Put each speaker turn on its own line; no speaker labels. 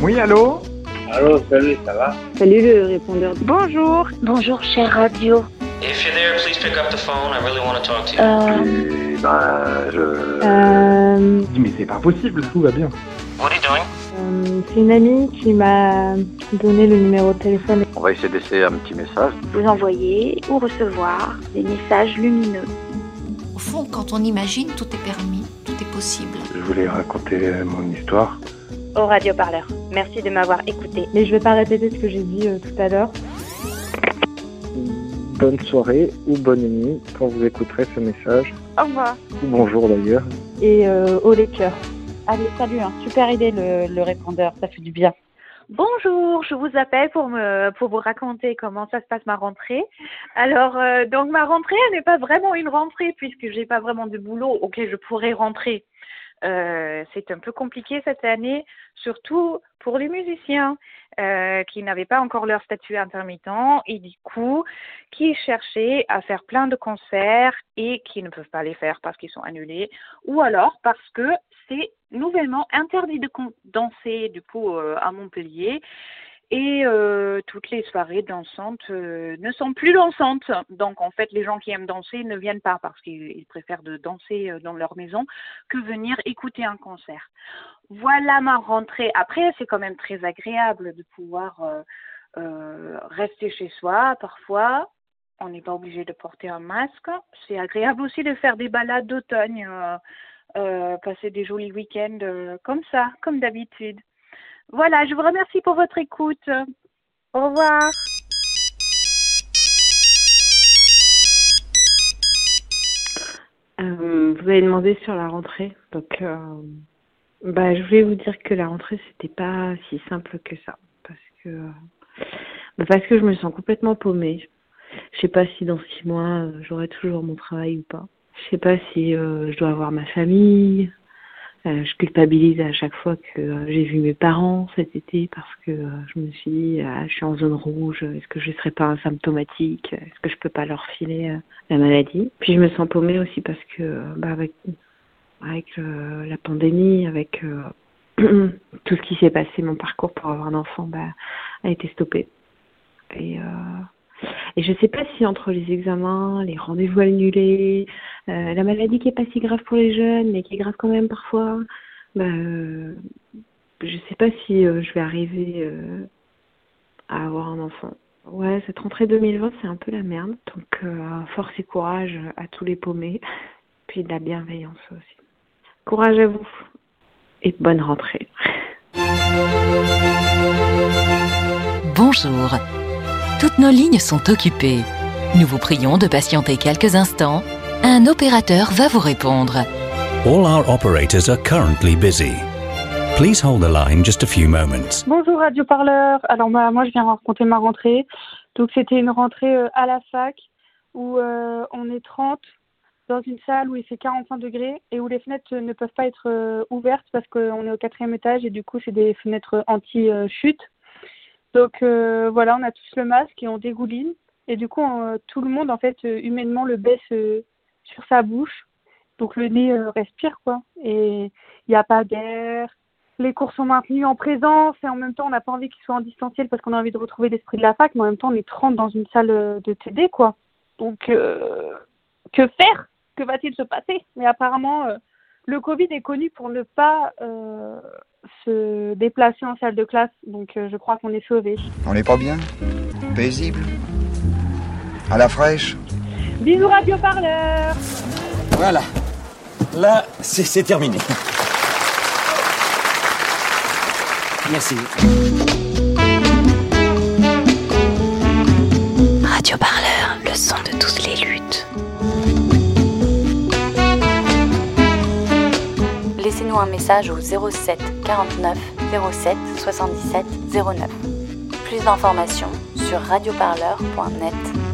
Oui, allô
Allô, salut, ça va
Salut le répondeur.
Bonjour.
Bonjour, chère radio.
If you're there, please pick up the phone. I really want to talk to you.
Euh...
Et ben, je...
Euh...
Mais c'est pas possible, tout va bien.
What are you doing?
euh, C'est une amie qui m'a donné le numéro de téléphone.
On va essayer d'essayer un petit message.
Vous envoyez ou recevoir des messages lumineux.
Au fond, quand on imagine, tout est permis, tout est possible.
Je voulais raconter mon histoire.
Au radioparleur. Merci de m'avoir écouté.
Mais je vais pas répéter ce que j'ai dit euh, tout à l'heure.
Bonne soirée ou bonne nuit quand vous écouterez ce message.
Au revoir.
Ou bonjour d'ailleurs.
Et euh, au lecteur.
Allez, salut, hein. super idée le, le répondeur, ça fait du bien. Bonjour, je vous appelle pour me pour vous raconter comment ça se passe ma rentrée. Alors euh, donc ma rentrée elle n'est pas vraiment une rentrée puisque j'ai pas vraiment de boulot auquel je pourrais rentrer. Euh, c'est un peu compliqué cette année, surtout pour les musiciens euh, qui n'avaient pas encore leur statut intermittent et du coup qui cherchaient à faire plein de concerts et qui ne peuvent pas les faire parce qu'ils sont annulés ou alors parce que c'est nouvellement interdit de danser du coup euh, à Montpellier et euh, toutes les soirées dansantes euh, ne sont plus dansantes. Donc en fait, les gens qui aiment danser ne viennent pas parce qu'ils préfèrent de danser dans leur maison que venir écouter un concert. Voilà ma rentrée. Après, c'est quand même très agréable de pouvoir euh, euh, rester chez soi. Parfois, on n'est pas obligé de porter un masque. C'est agréable aussi de faire des balades d'automne, euh, passer des jolis week-ends comme ça, comme d'habitude. Voilà, je vous remercie pour votre écoute. Au revoir.
Euh, vous avez demandé sur la rentrée, donc euh, bah, je voulais vous dire que la rentrée c'était pas si simple que ça, parce que bah, parce que je me sens complètement paumée. Je sais pas si dans six mois j'aurai toujours mon travail ou pas. Je sais pas si euh, je dois avoir ma famille, euh, je culpabilise à chaque fois que euh, j'ai vu mes parents cet été parce que euh, je me suis dit, ah, je suis en zone rouge, est-ce que je ne serais pas asymptomatique Est-ce que je peux pas leur filer la maladie? Puis je me sens paumée aussi parce que bah, avec, avec la pandémie, avec tout ce qui s'est passé, mon parcours pour avoir un enfant bah, a été stoppé. Et et je sais pas si entre les examens, les rendez-vous annulés, euh, la maladie qui est pas si grave pour les jeunes, mais qui est grave quand même parfois, bah, euh, je sais pas si euh, je vais arriver à avoir un enfant. Ouais, cette rentrée 2020, c'est un peu la merde. Donc, force et courage à tous les paumés, puis de la bienveillance aussi. Courage à vous et bonne rentrée.
Bonjour. Toutes nos lignes sont occupées. Nous vous prions de patienter quelques instants. Un opérateur va vous répondre.
All our operators are currently busy. Please hold the line just a few moments.
Bonjour Radio Parleur. Alors moi, moi je viens raconter ma rentrée. Donc c'était une rentrée euh, à la fac où euh, on est 30 dans une salle où il fait 45 degrés et où les fenêtres ne peuvent pas être euh, ouvertes parce qu'on est au quatrième étage et du coup c'est des fenêtres anti-chute. Donc euh, voilà, on a tous le masque et on dégouline. Et du coup, on, tout le monde, en fait, euh, humainement, le baisse euh, sur sa bouche. Donc le nez respire, quoi. Et il n'y a pas d'air. Les cours sont maintenus en présence et en même temps, on n'a pas envie qu'ils soient en distanciel parce qu'on a envie de retrouver l'esprit de la fac. Mais en même temps, on est 30 dans une salle de TD, quoi. Donc, que faire? Que va-t-il se passer? Mais apparemment, le Covid est connu pour ne pas euh, se déplacer en salle de classe, donc euh, je crois qu'on est sauvés.
On n'est pas bien? Paisible? À la fraîche?
Bisous Radio Parleur
Voilà. Là, c'est terminé. Merci.
Laissez-nous un message au 07 49 07 77 09. Plus d'informations sur radioparleur.net.